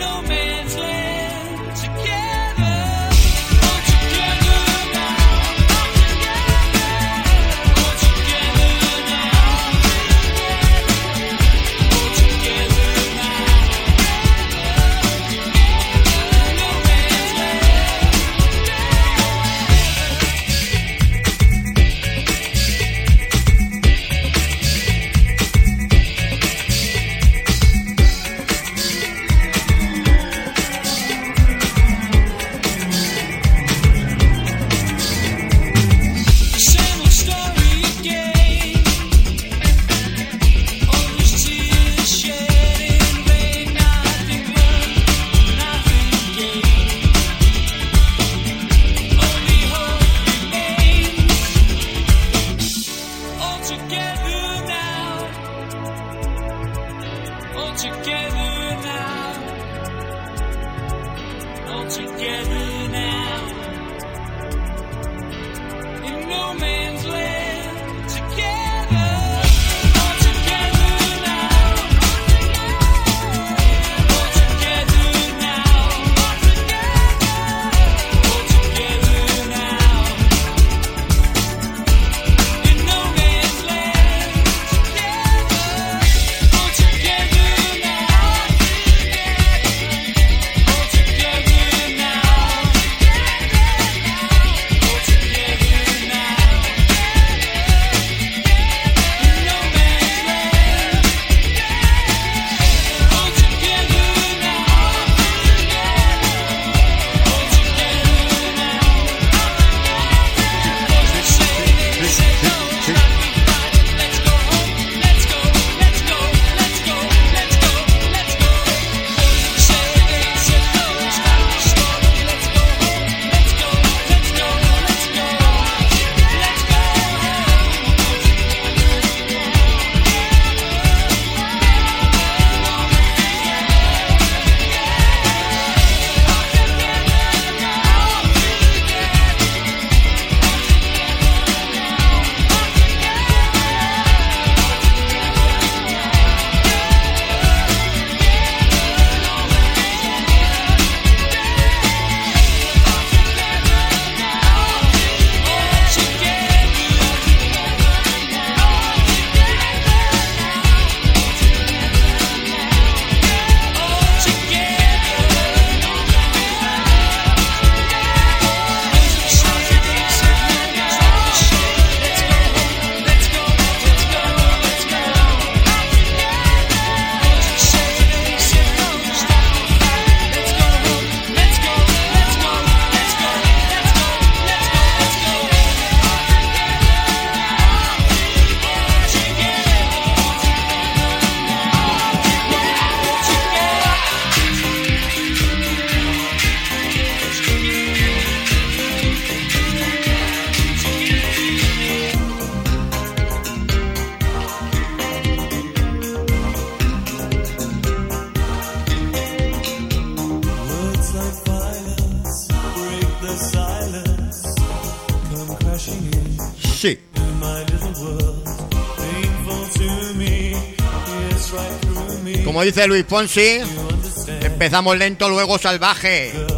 no man's land, dice Luis Fonsi, empezamos lento, luego salvaje.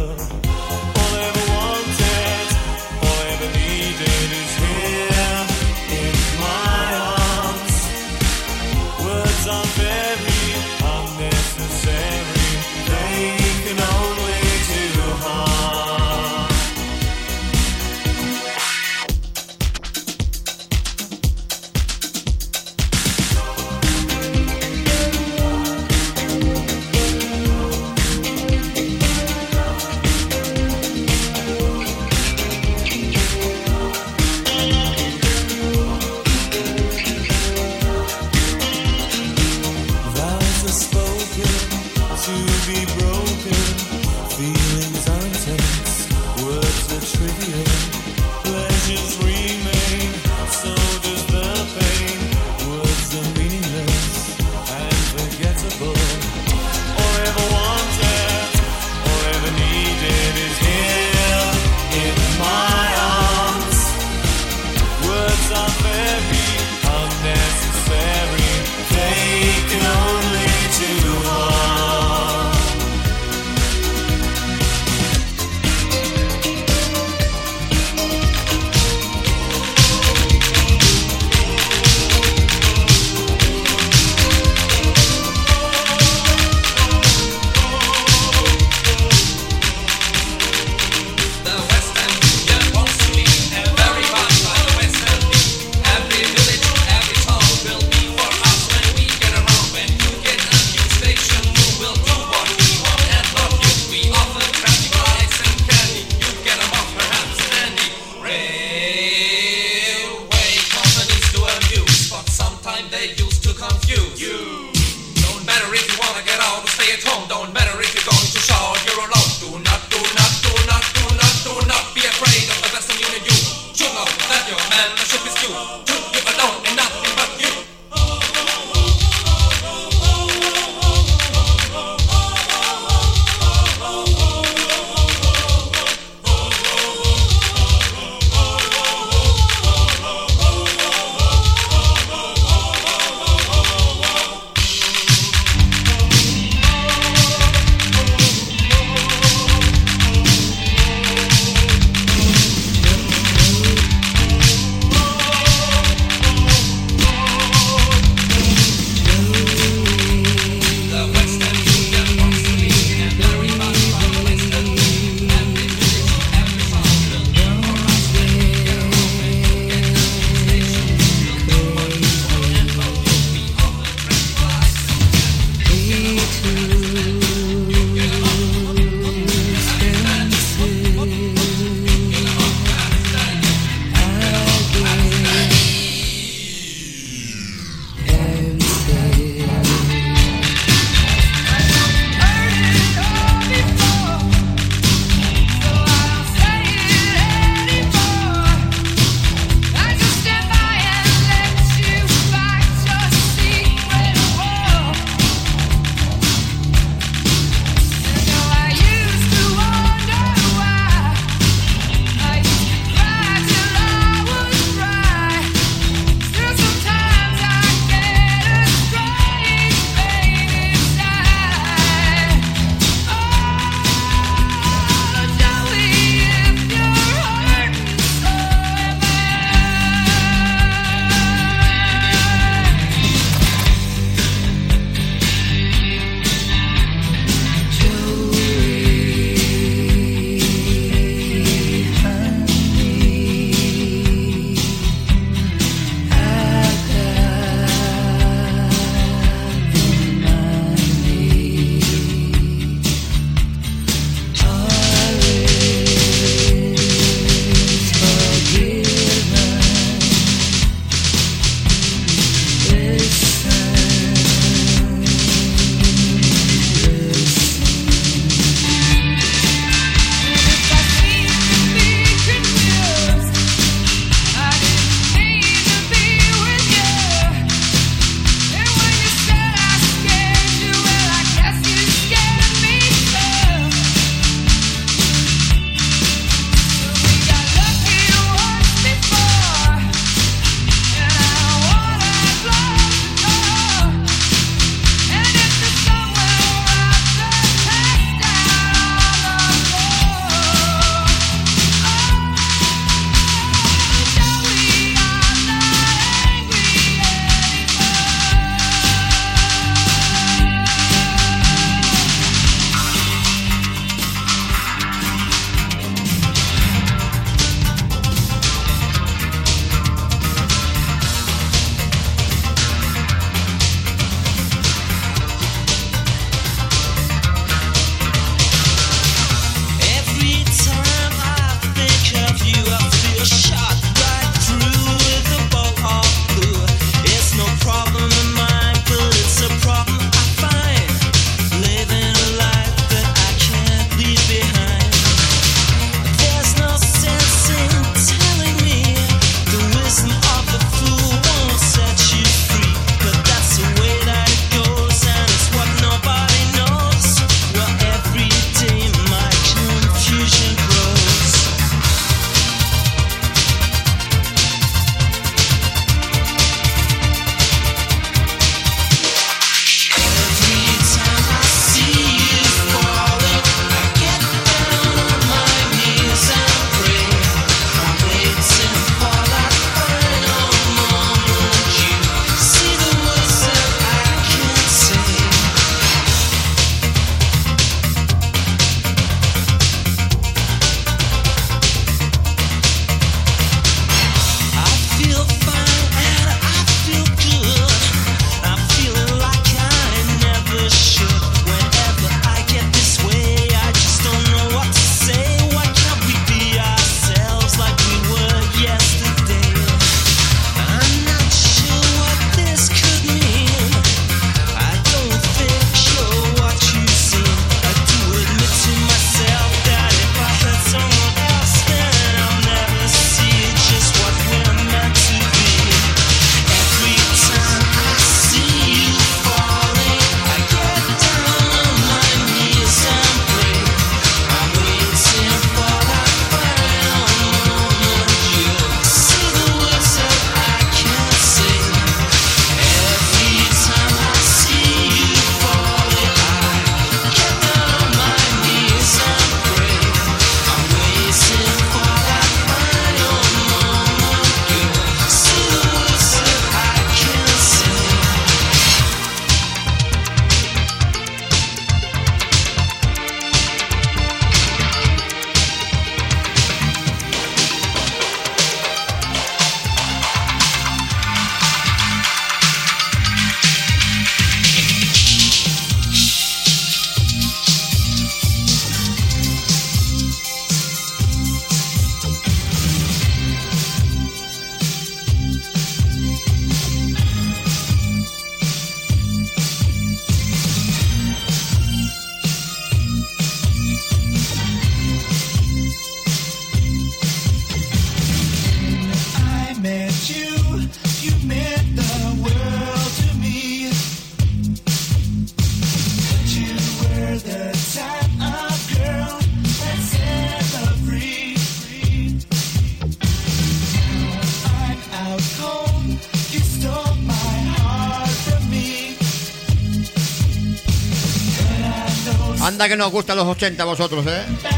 Anda que nos gustan los 80 a vosotros, ¿eh?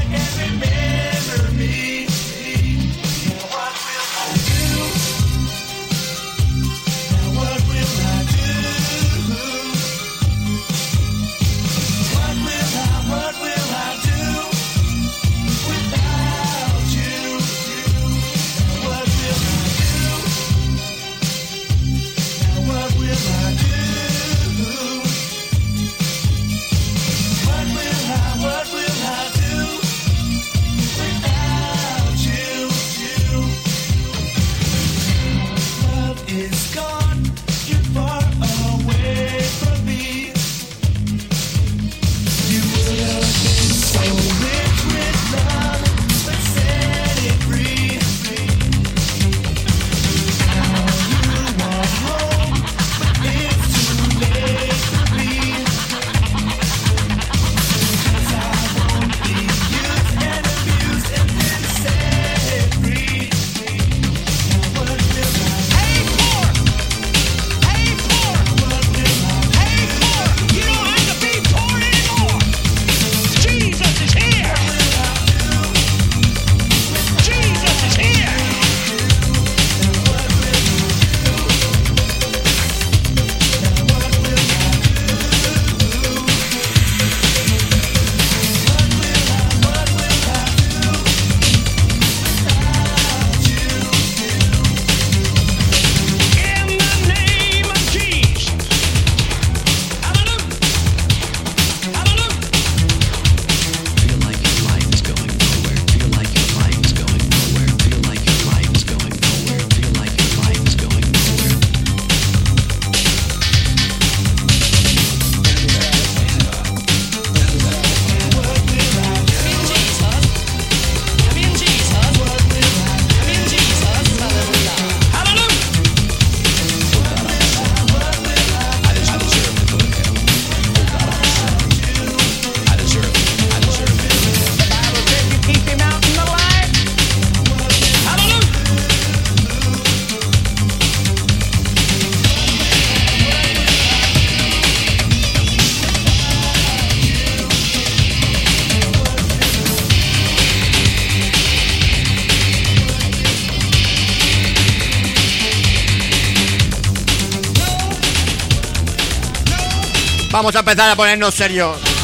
Vamos a empezar a ponernos serios.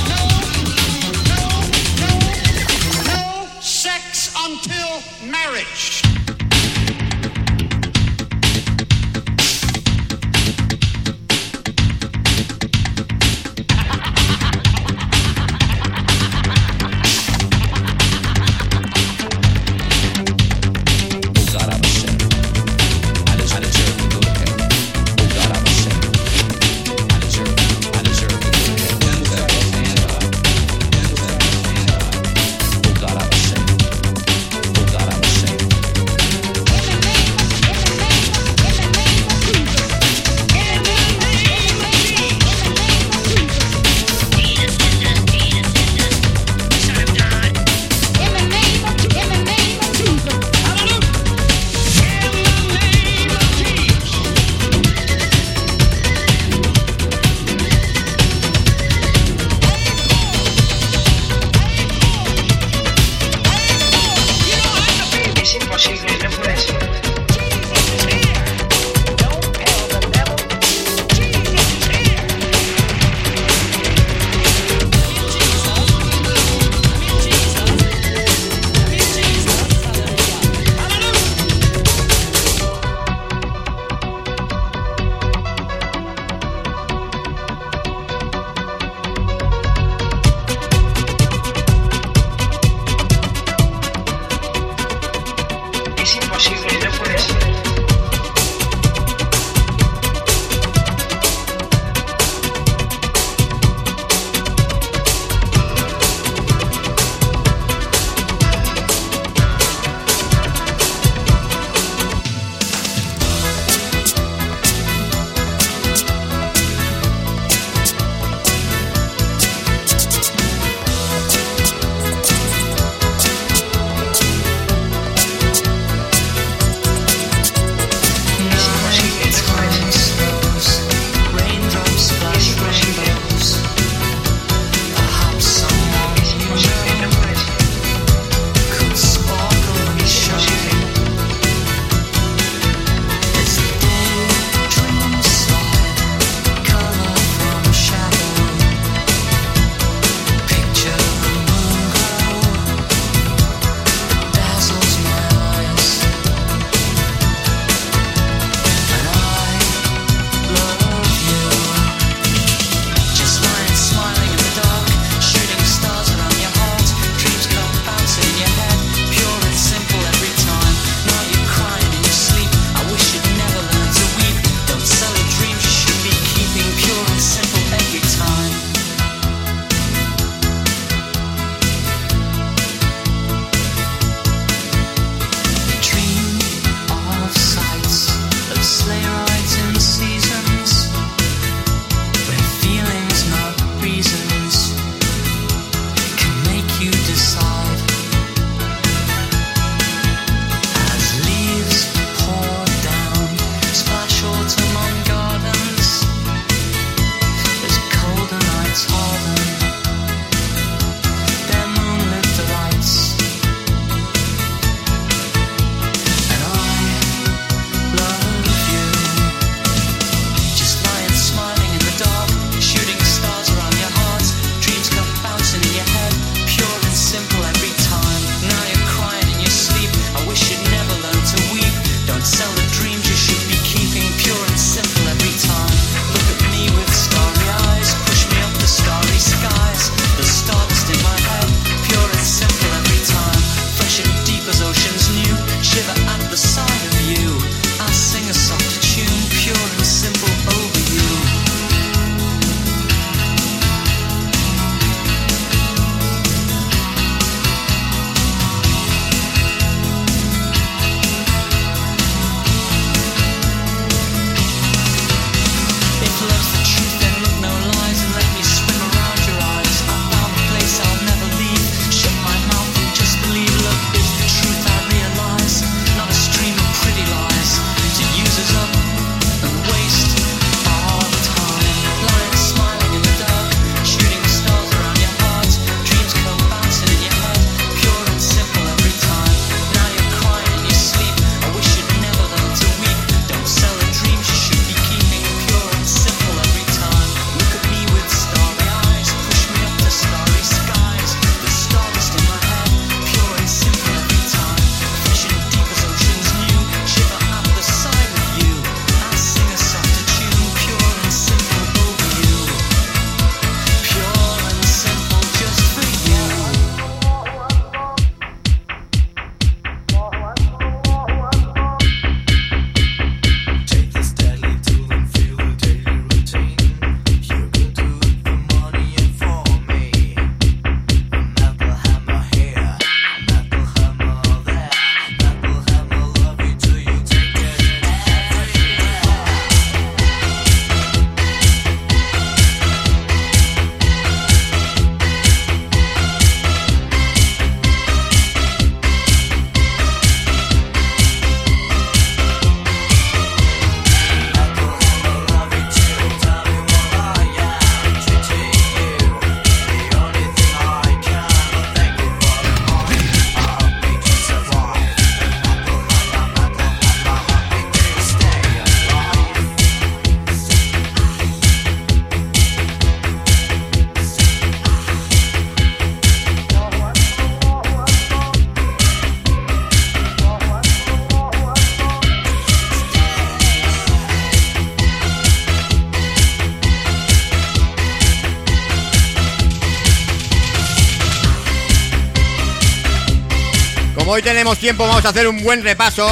Hoy tenemos tiempo, vamos a hacer un buen repaso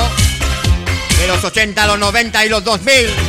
de los 80, los 90 y los 2000.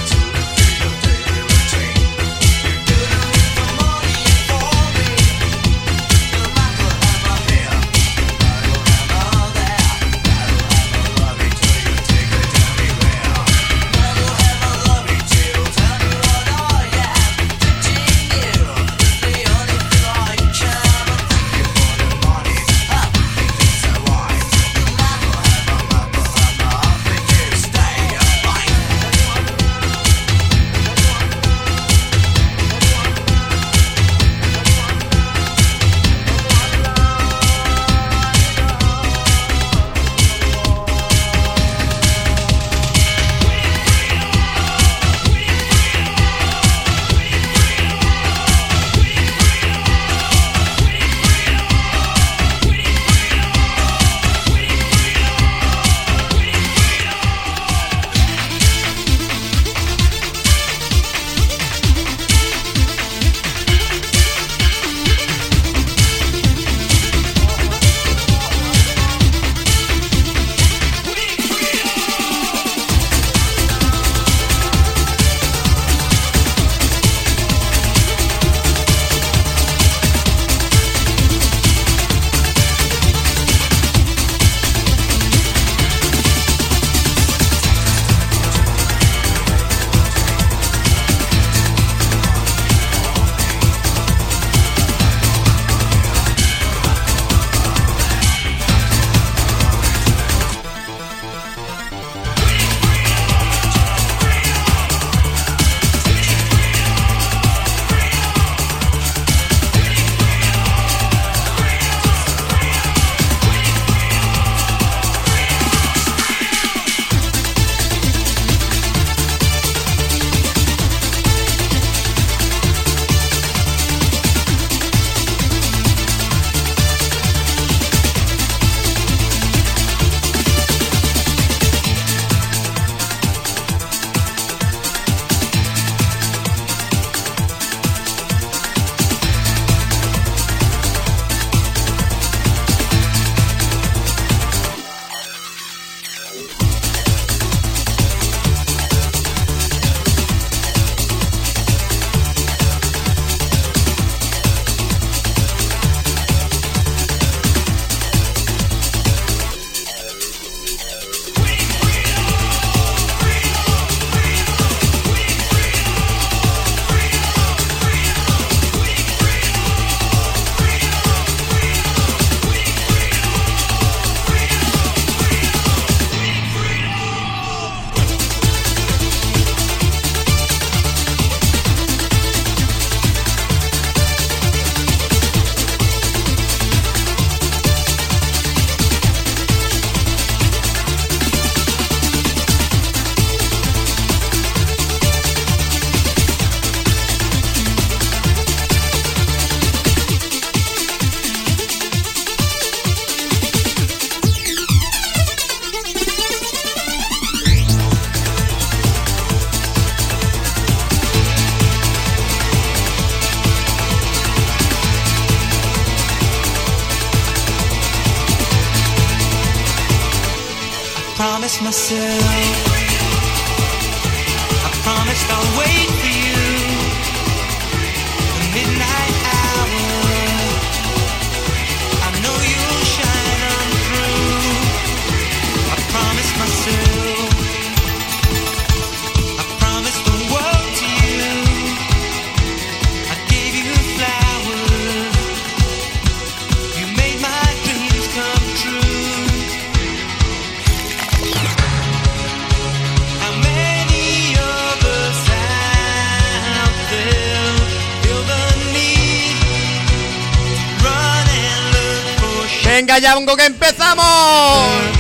ya vengo que empezamos.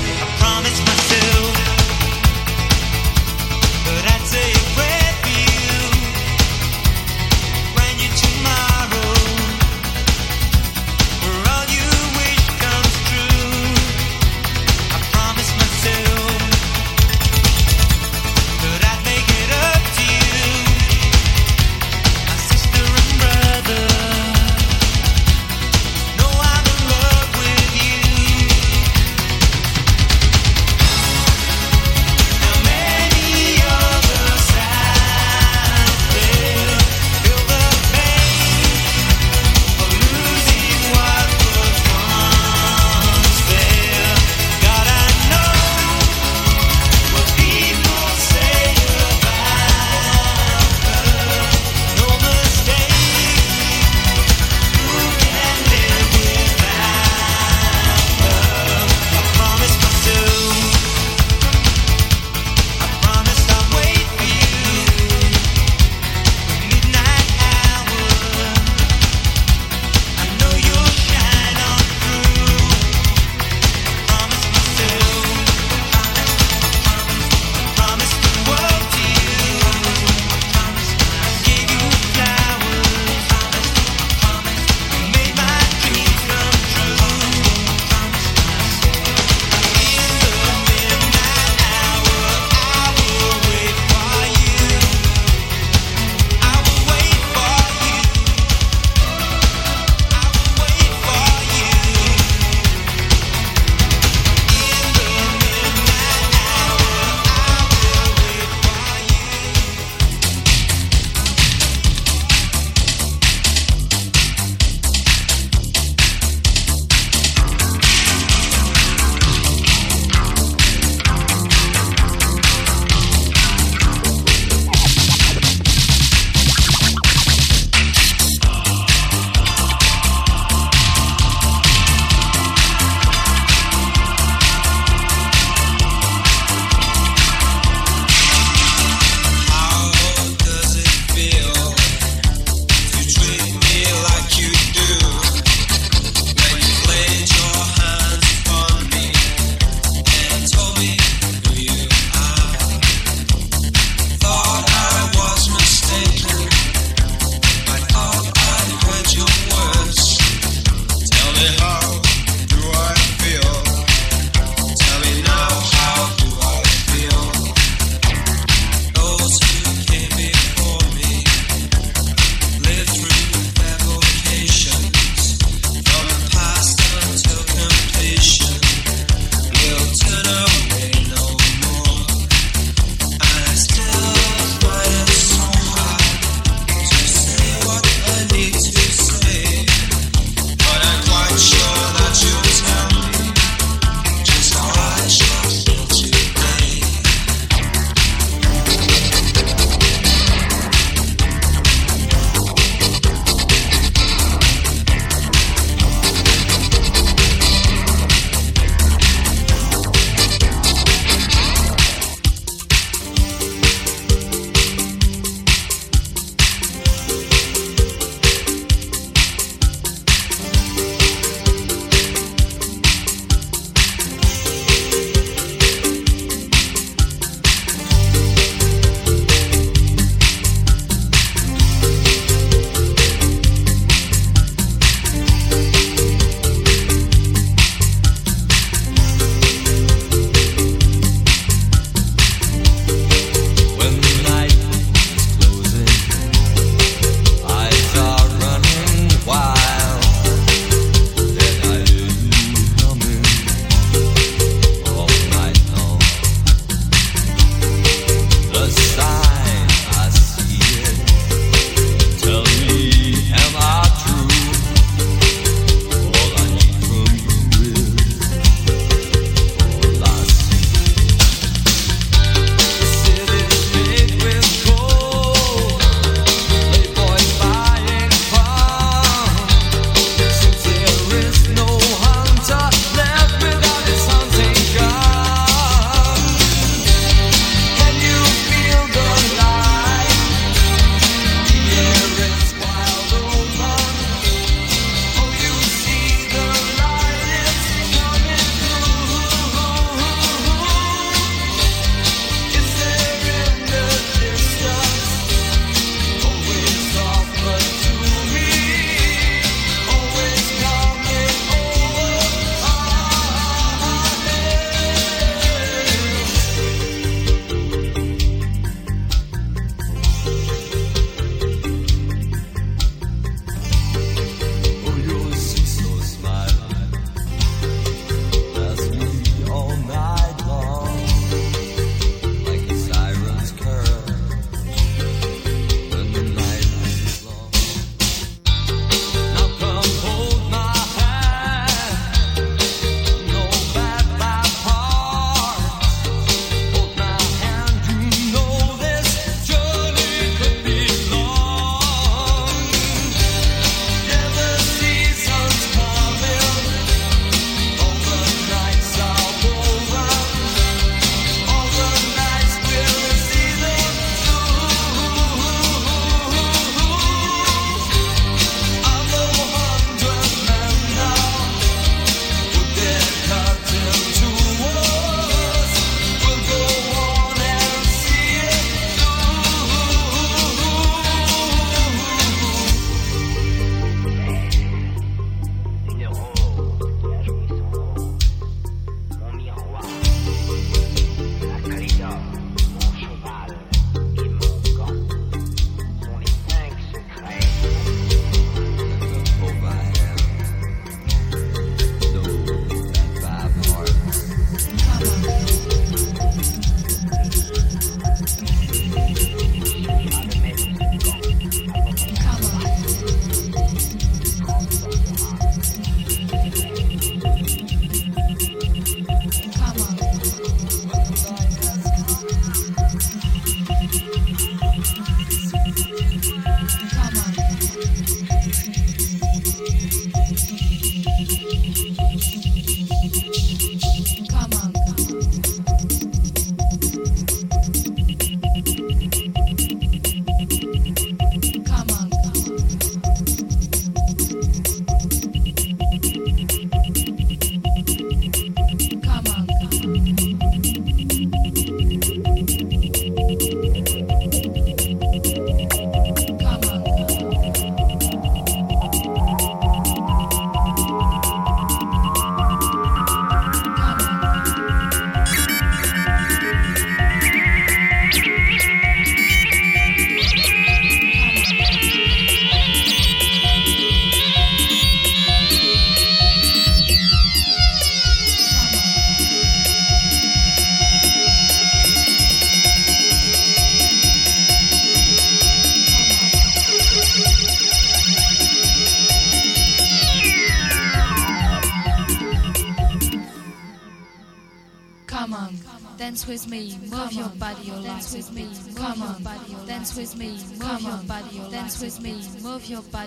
dance with me, move your body, dance with me, move your body.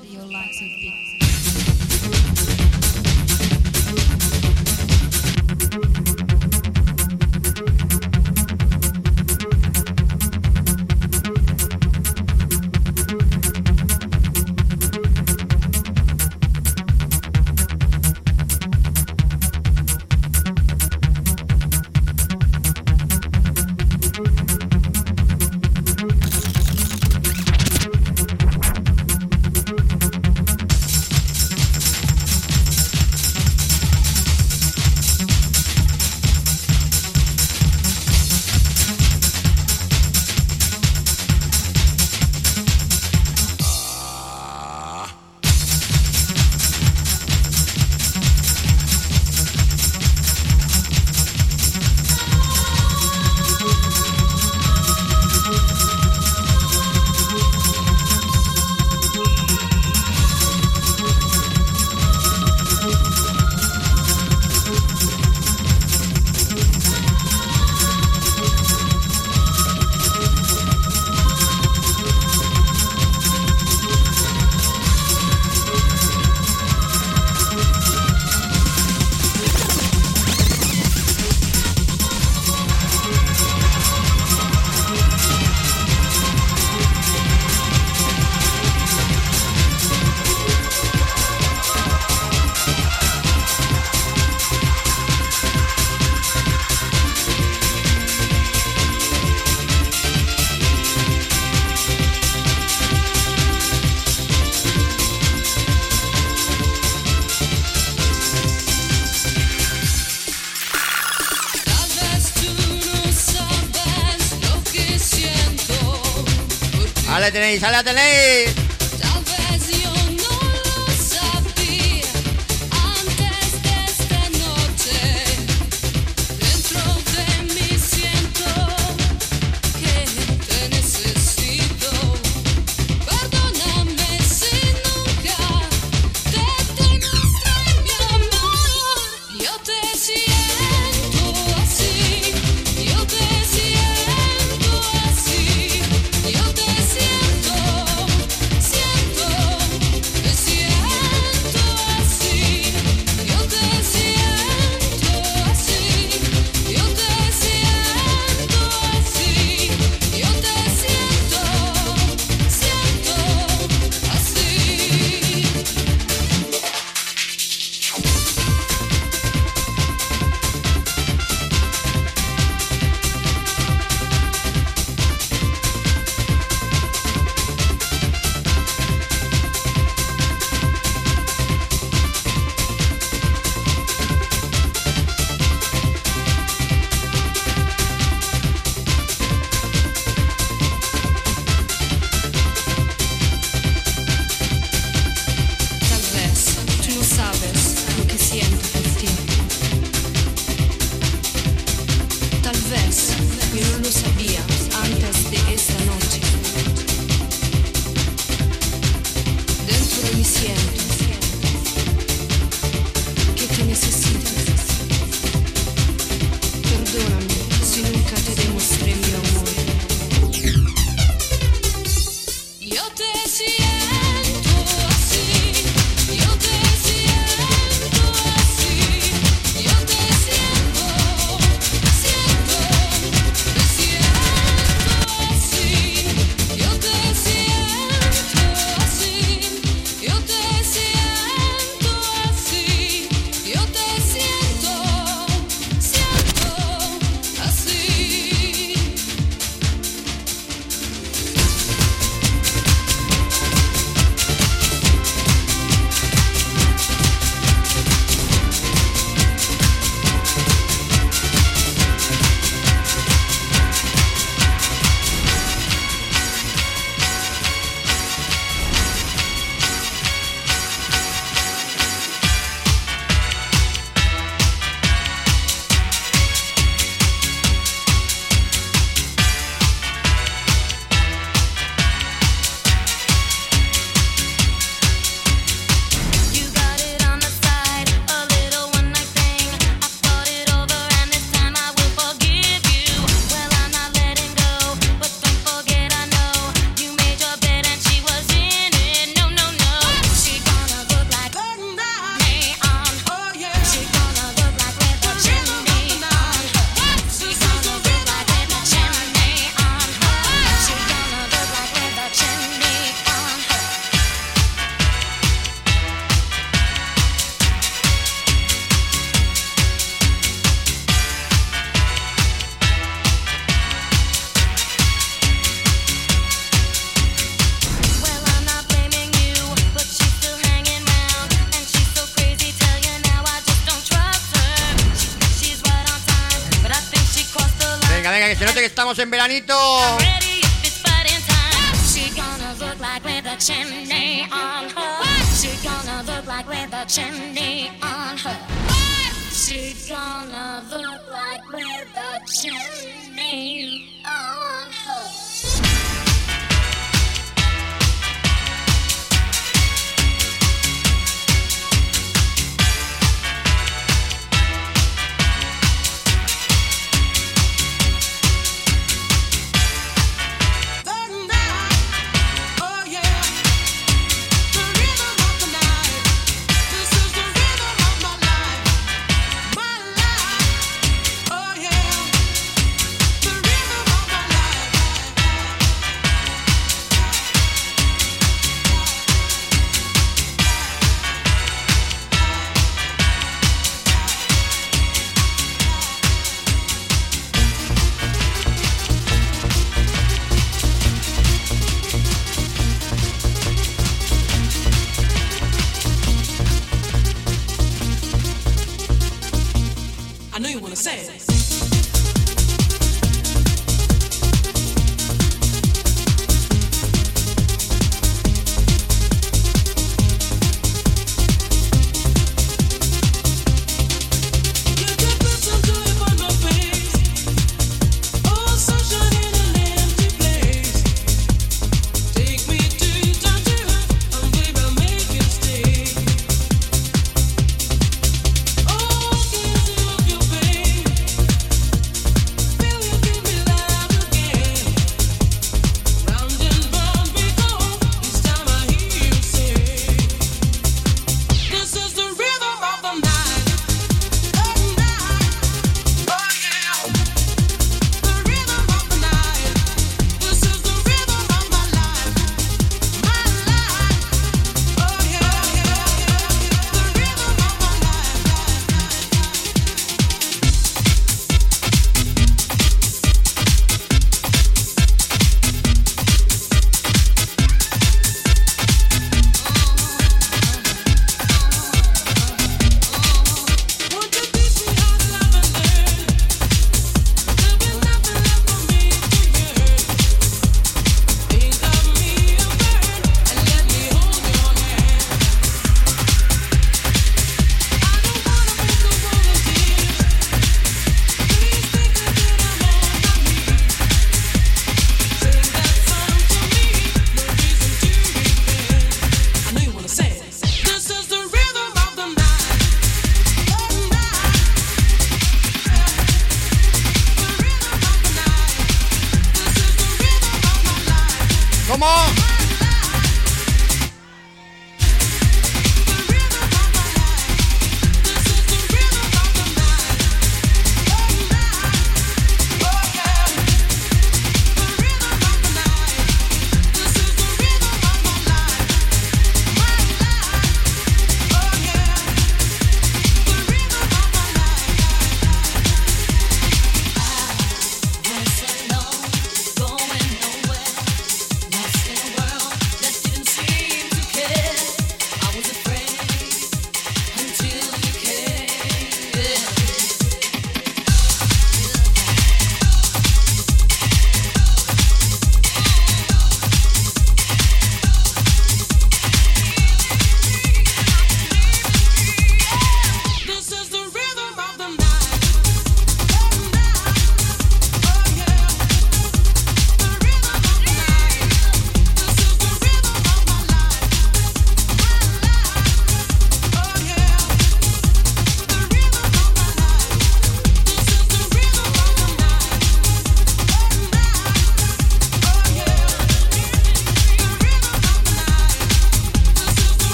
la tenéis, ahí la tenéis. En veranito.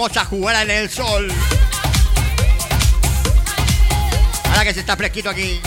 vamos a jugar en el sol. Ahora que se está fresquito aquí.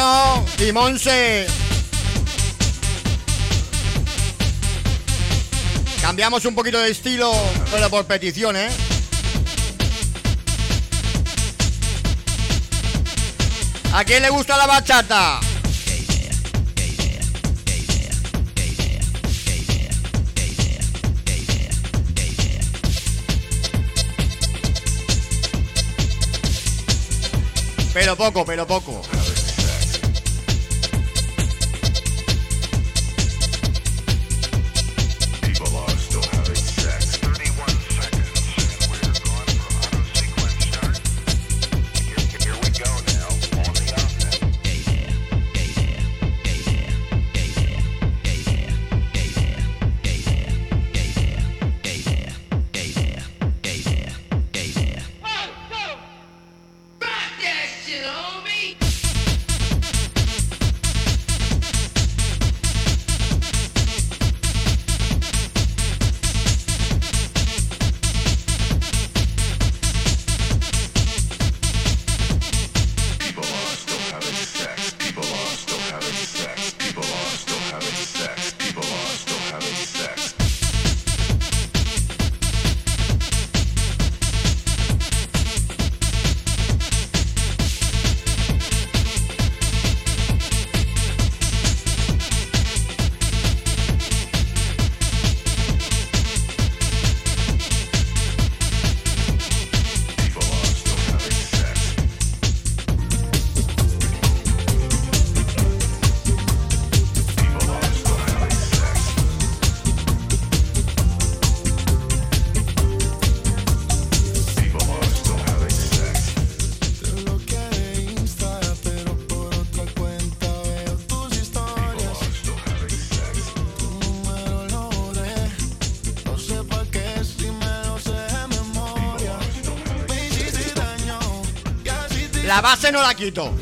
Chino y Monse. Cambiamos un poquito de estilo, pero por petición, ¿eh? ¿A quién le gusta la bachata? Pero poco, pero poco. Base no la quito.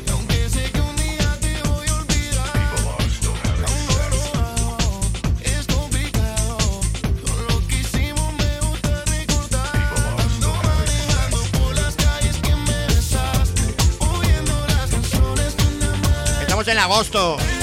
Estamos en agosto.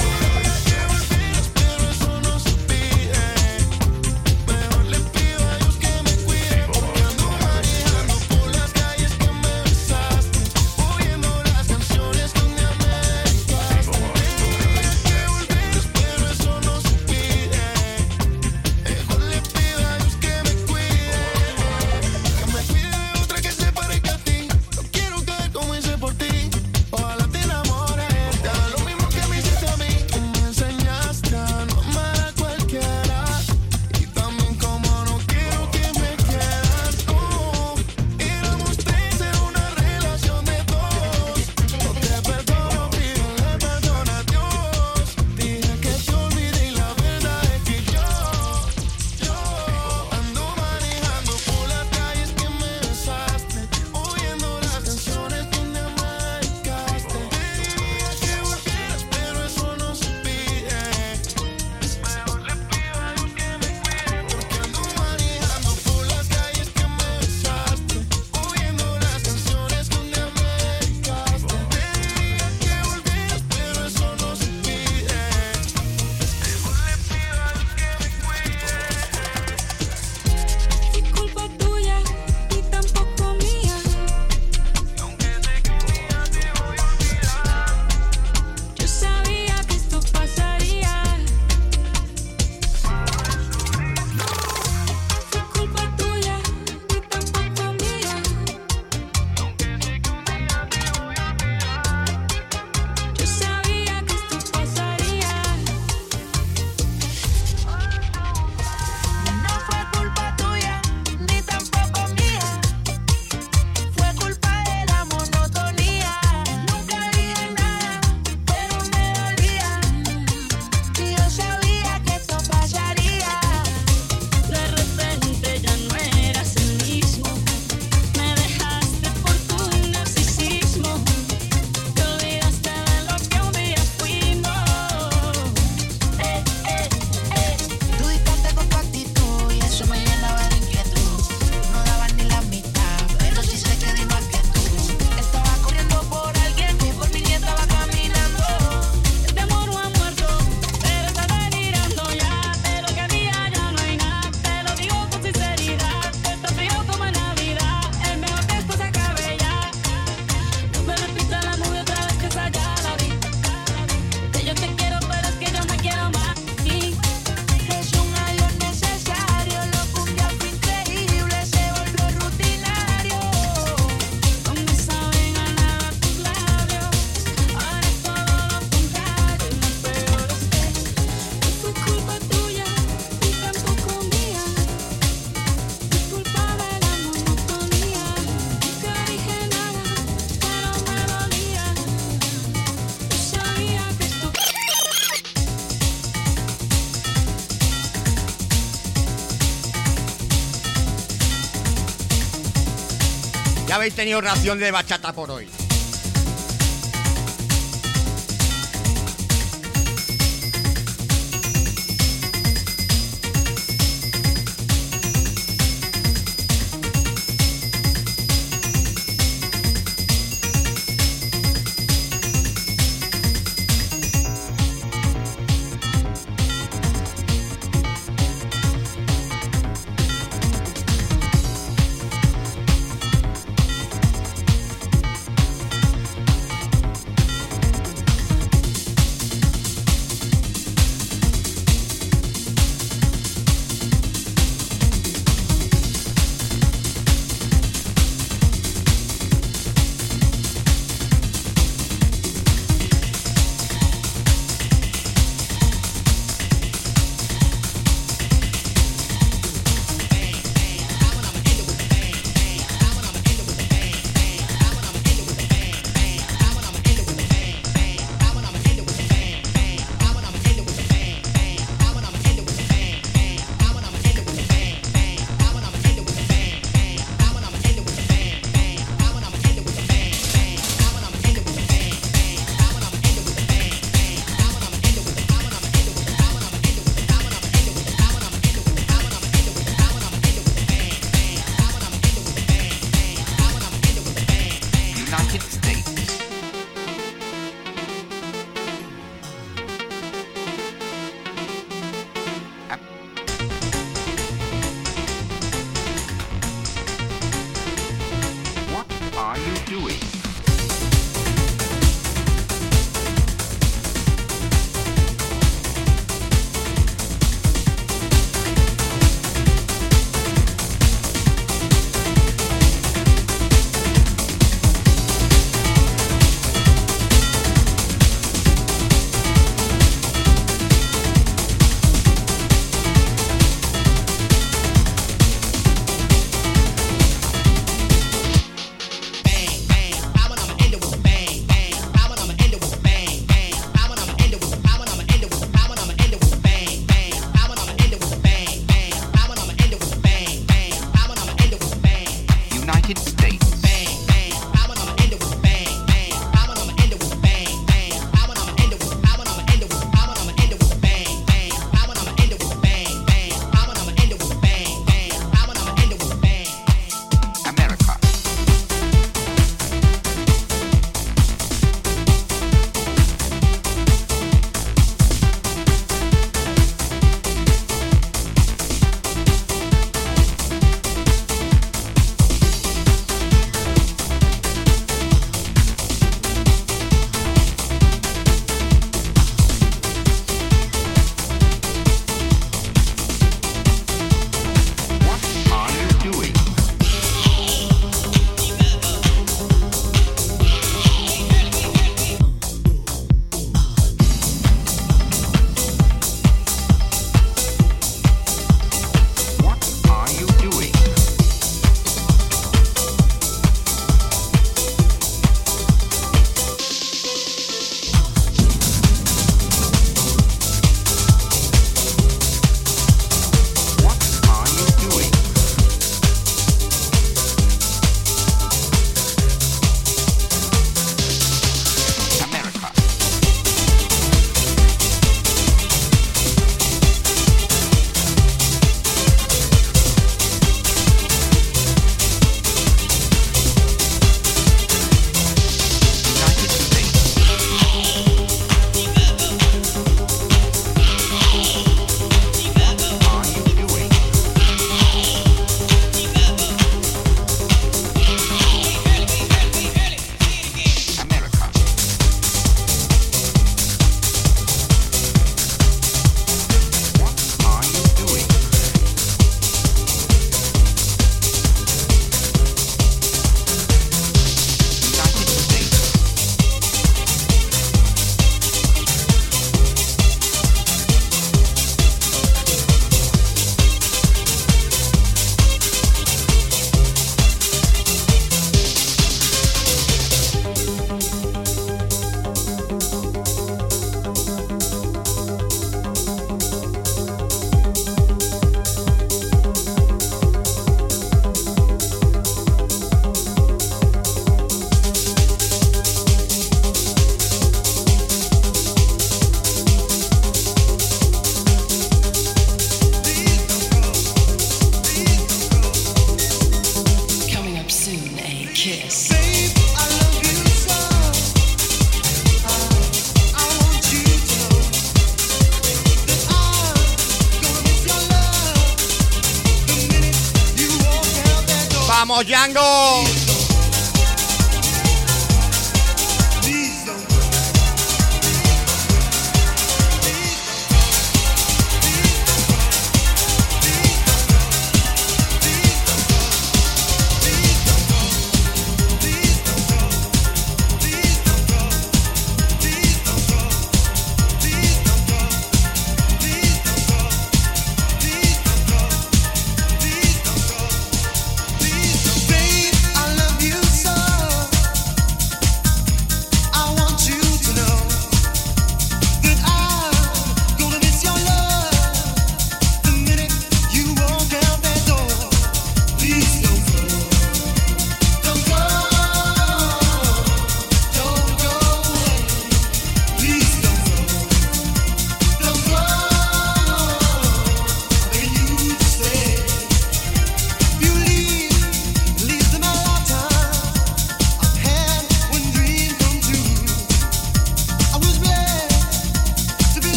Habéis tenido ración de bachata por hoy.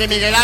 Ese Miguel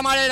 cámara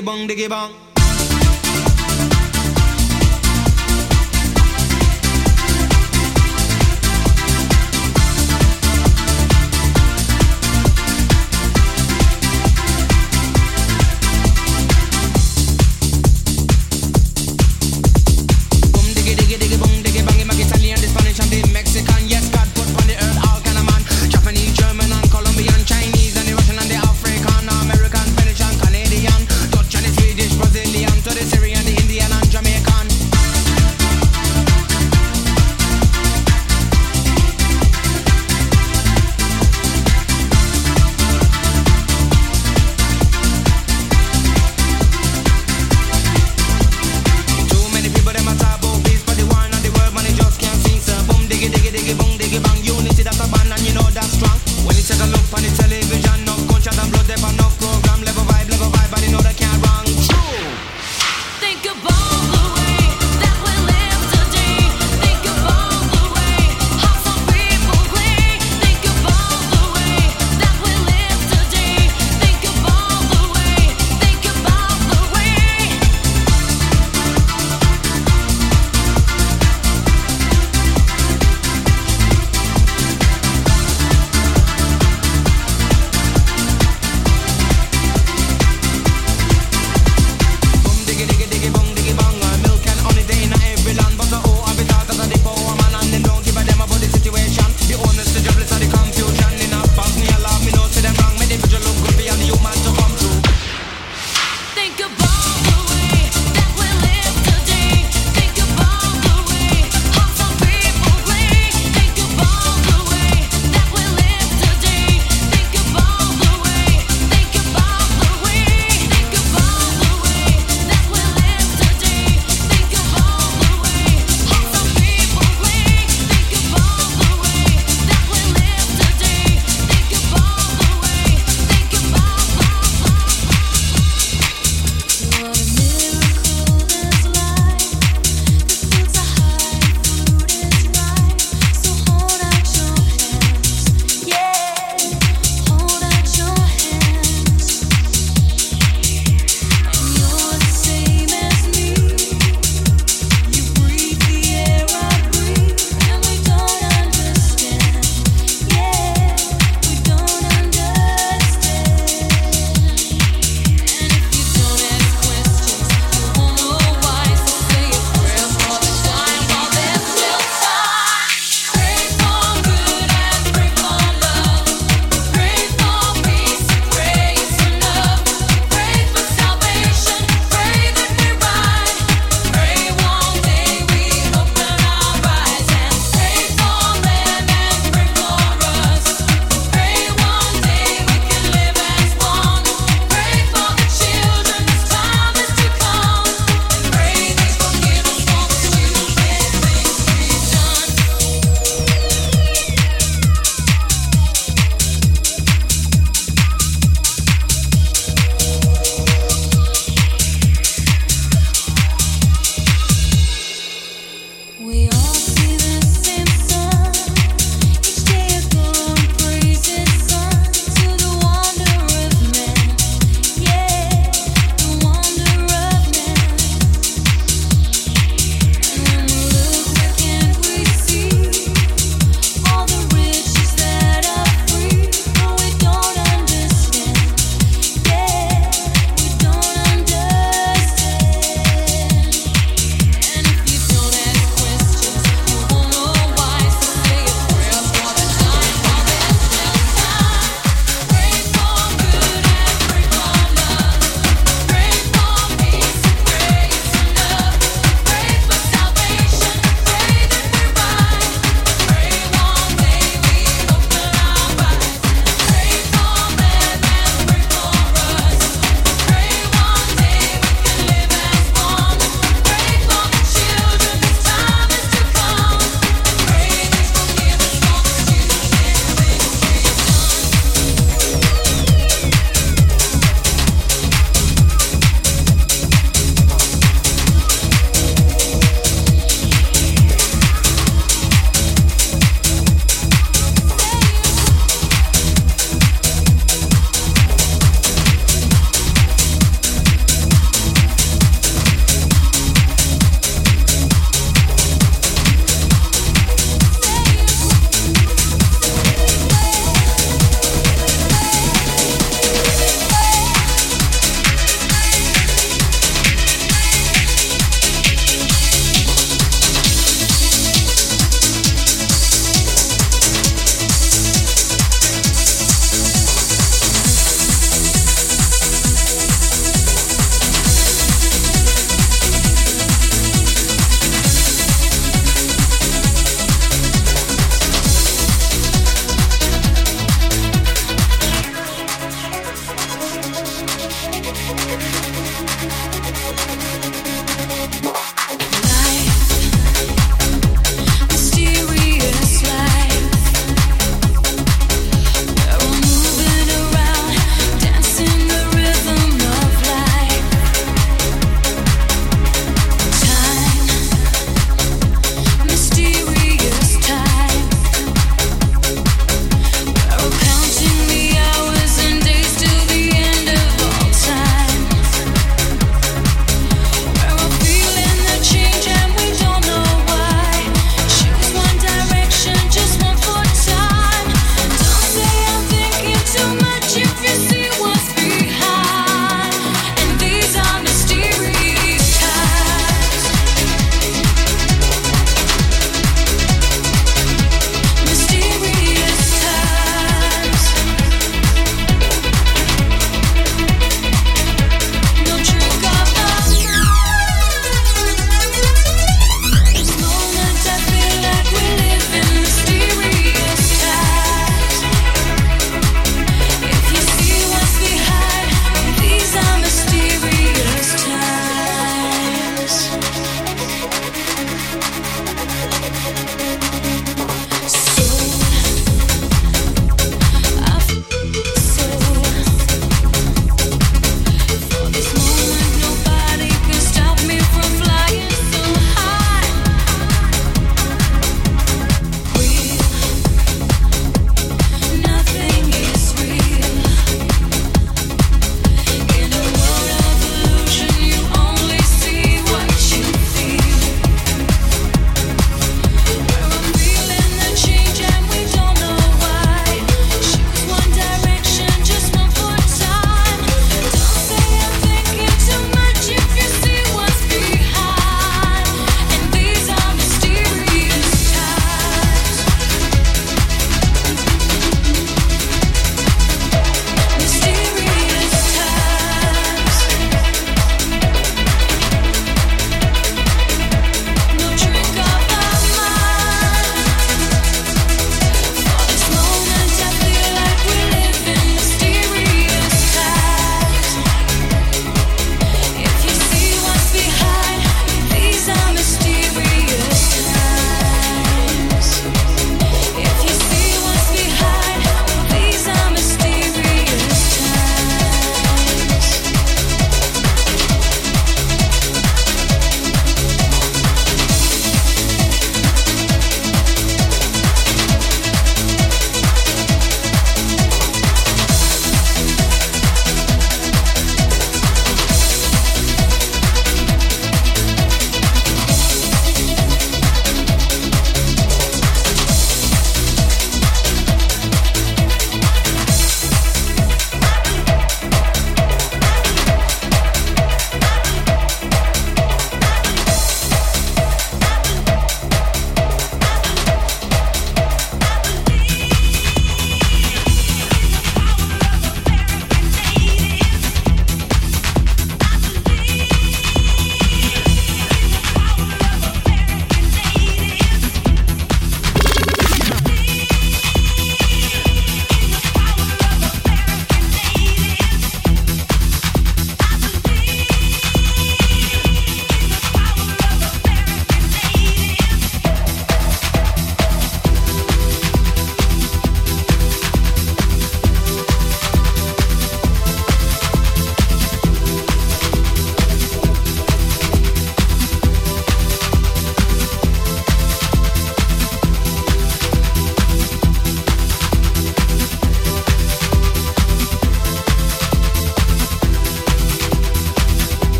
diggy bong diggy bong.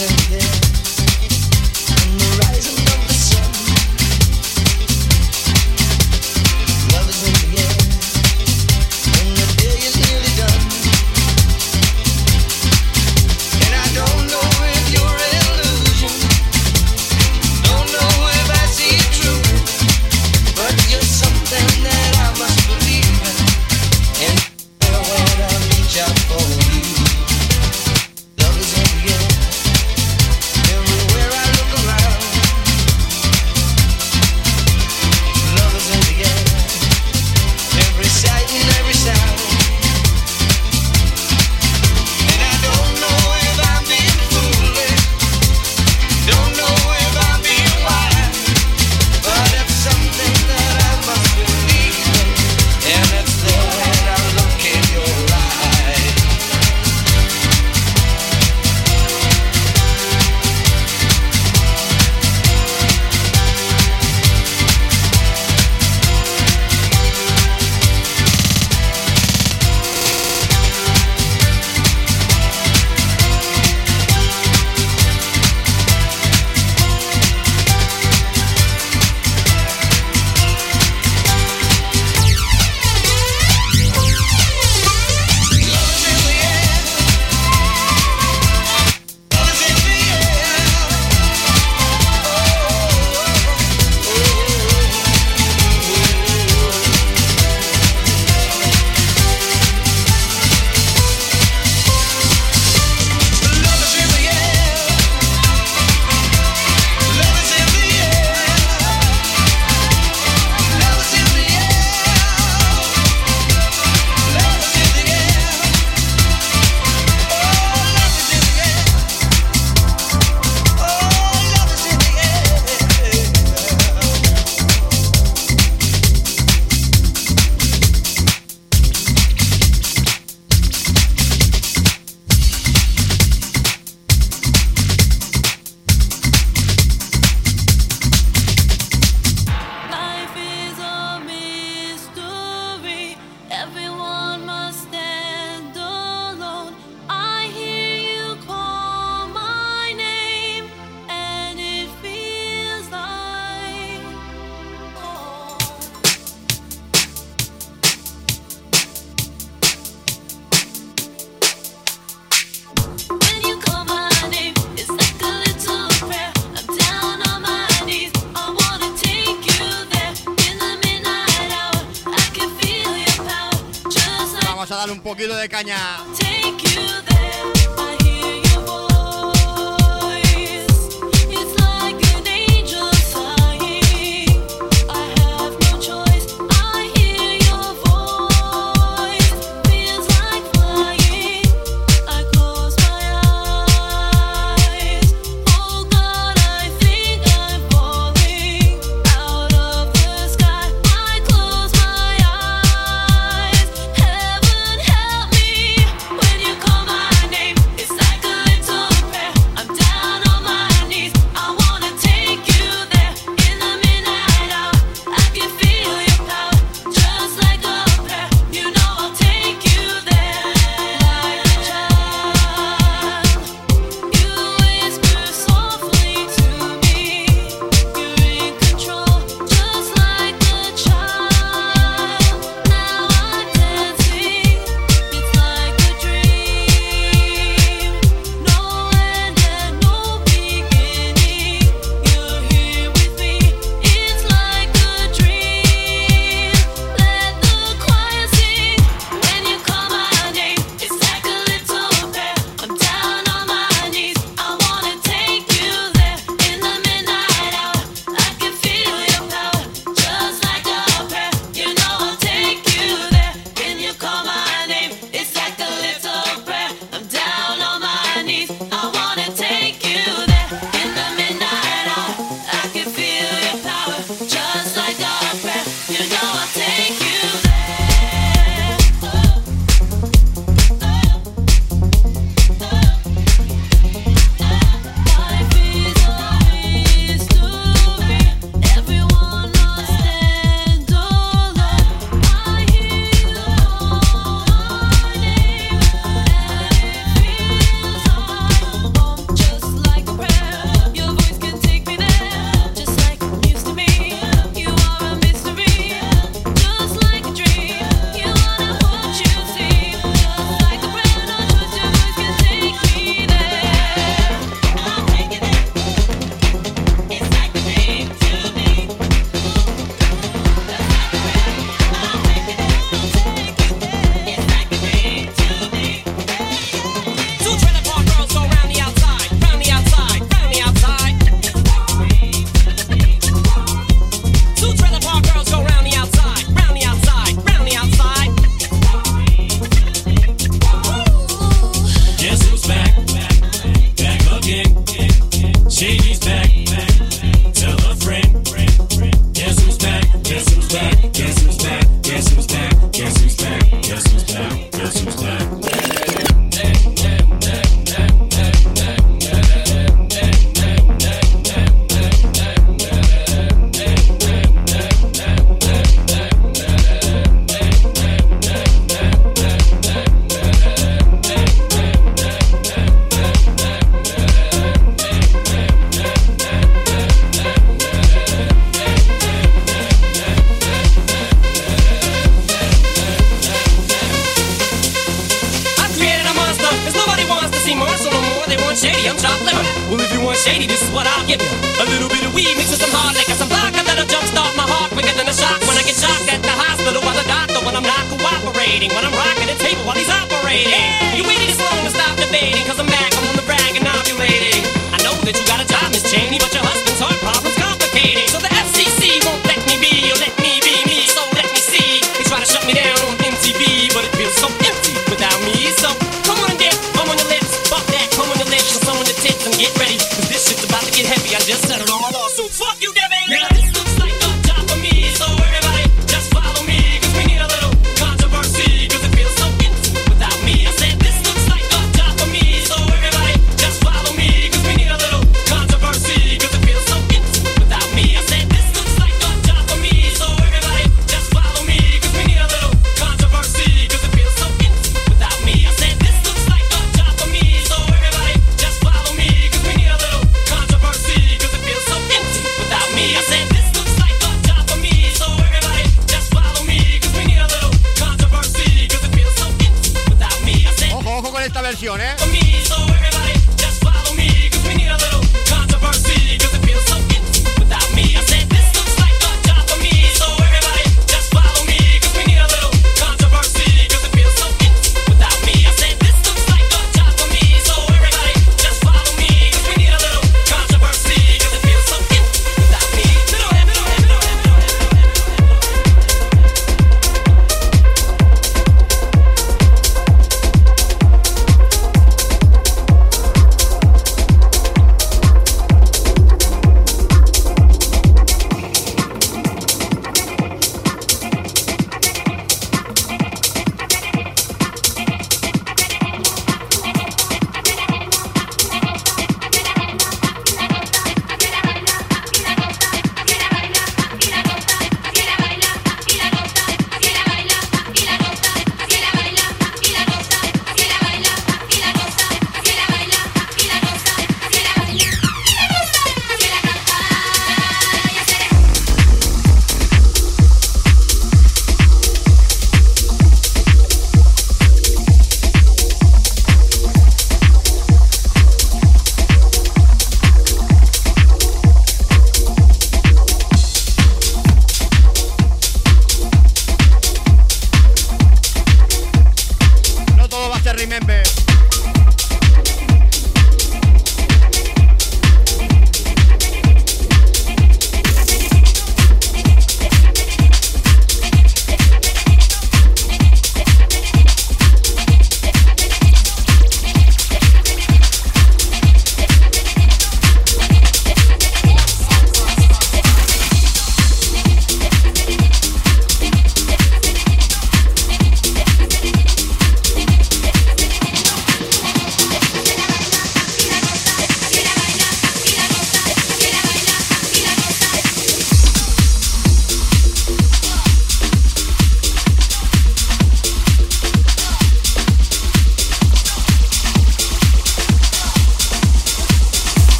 Yeah.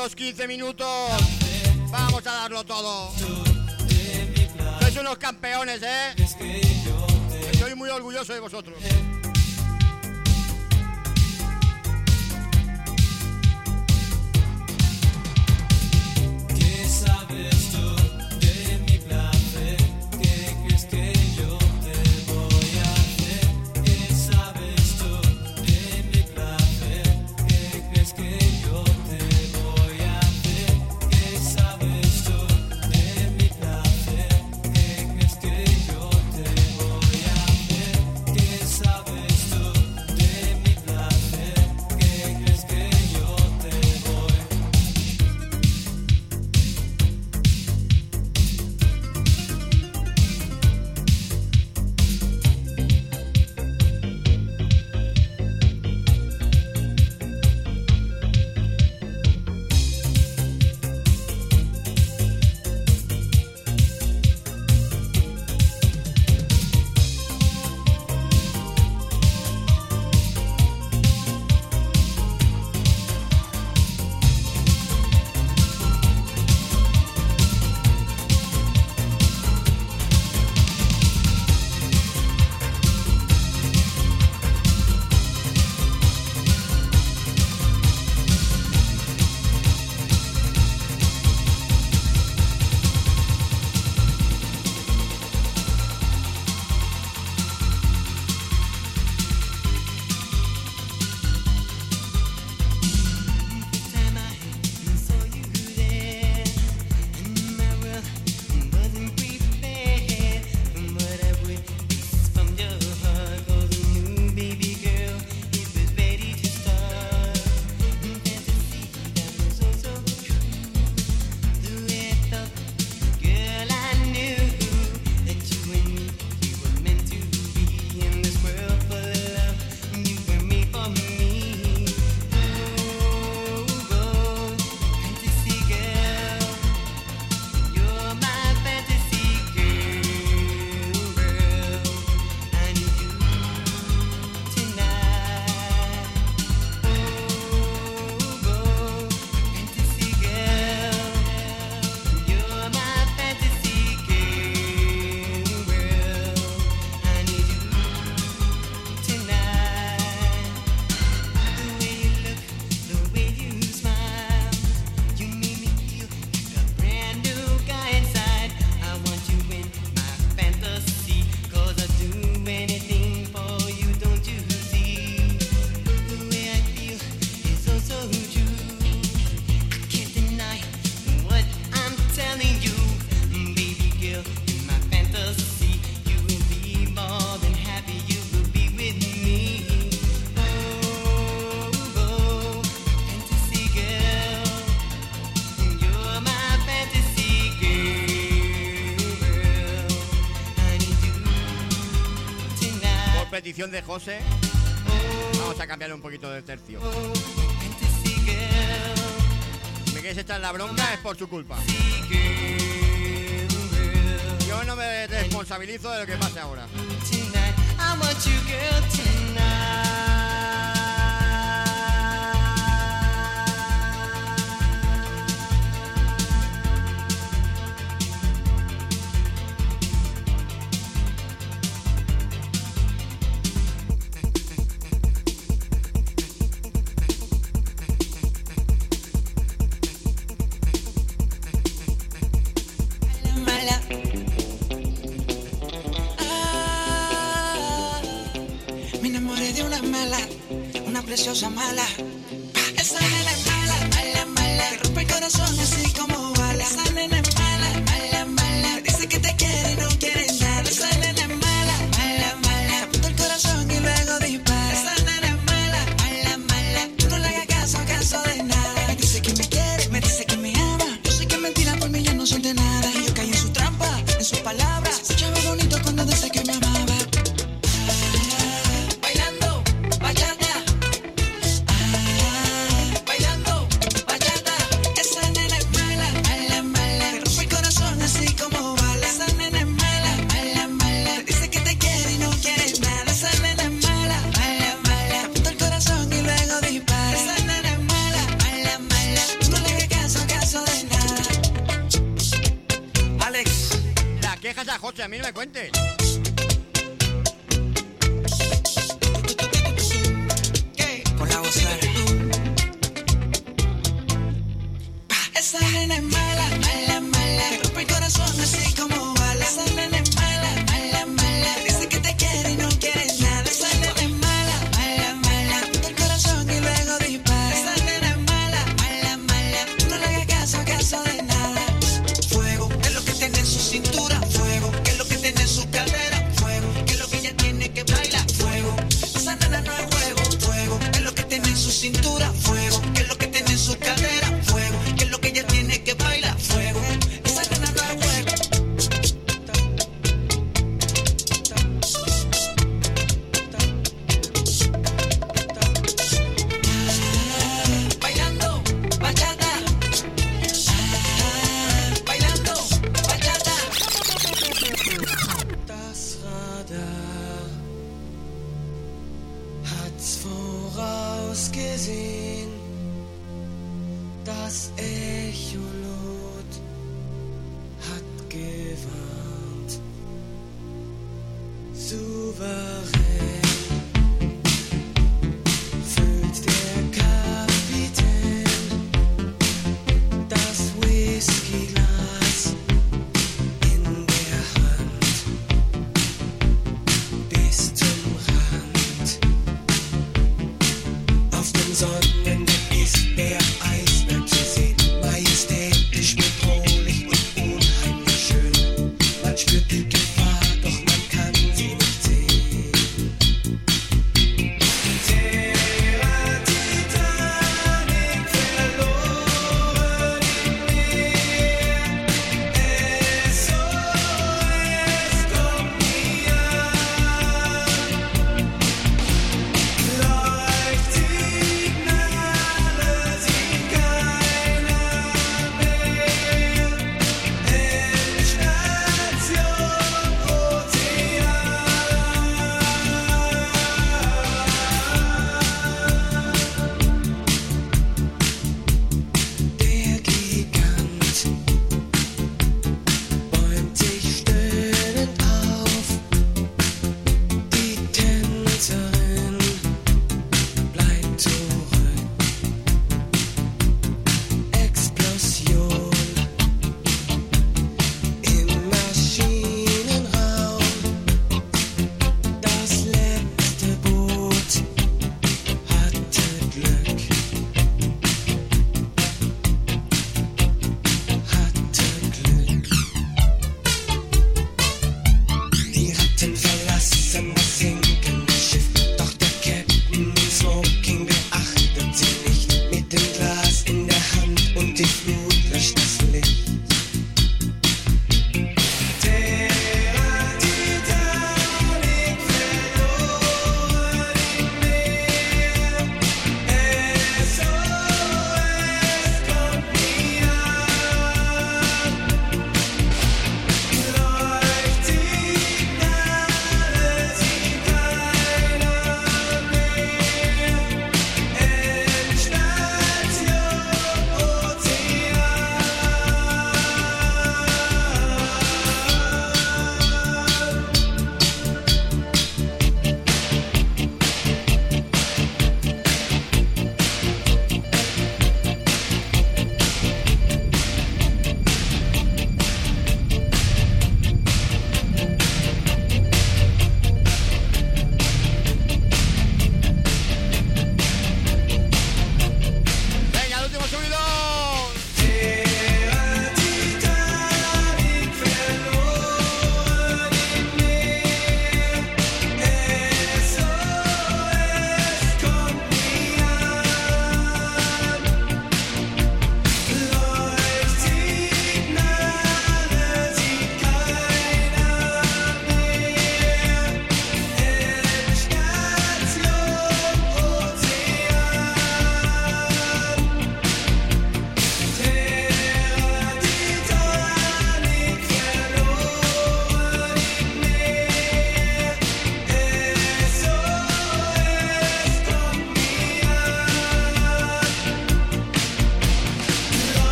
últimos 15 minutos vamos a darlo todo. Sois unos campeones, ¿eh? Estoy muy orgulloso de vosotros. de José, vamos a cambiarle un poquito de tercio. Me quieres echar la bronca, es por su culpa. Yo no me responsabilizo de lo que pase ahora. No me cuentes.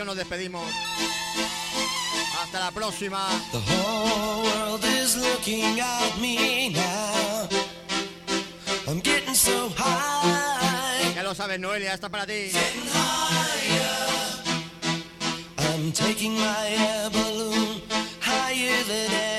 canción nos despedimos. Hasta la próxima. The whole world is looking at me now. I'm getting so high. Ya lo sabes, Noelia, está para ti. I'm taking my air balloon higher than ever.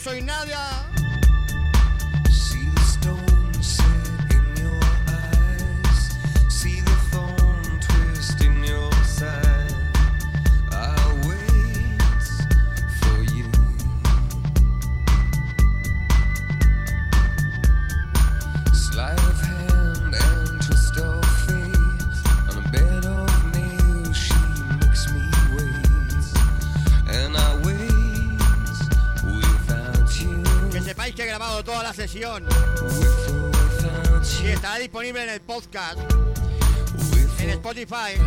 soy nada. 45.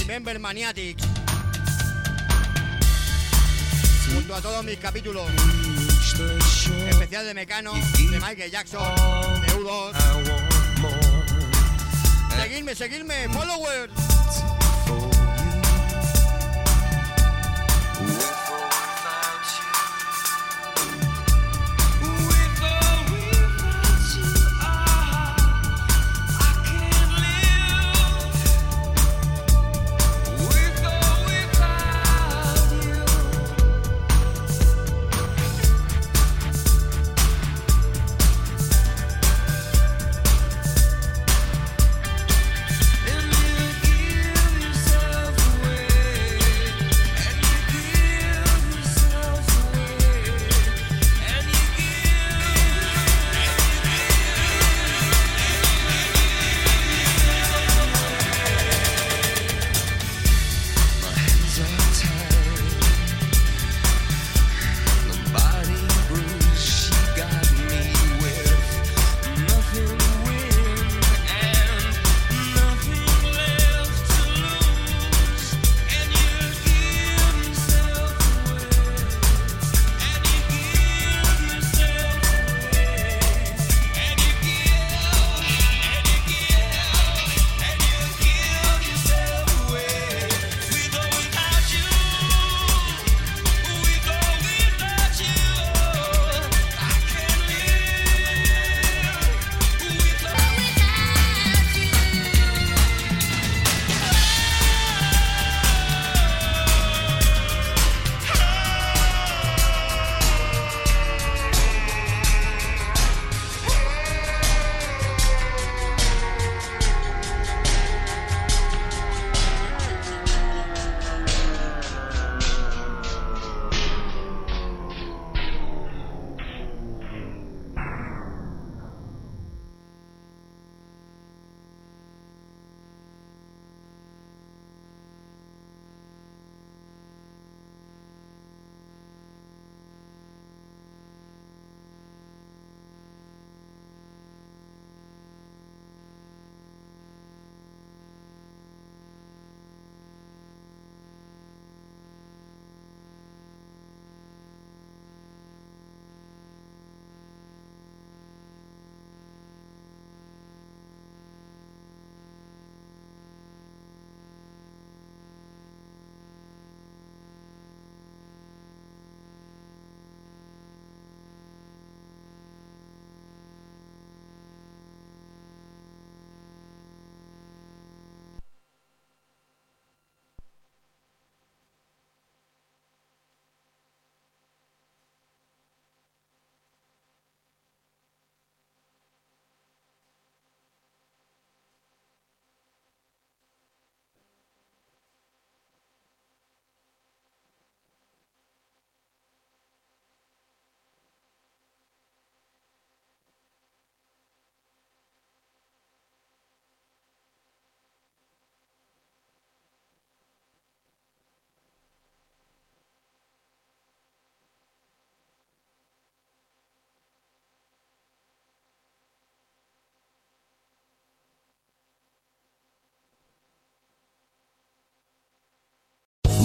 Remember Maniatic. Junto a todos mis capítulos. Especial de Mecano, de Michael Jackson, de U2. Seguirme, seguirme, followers.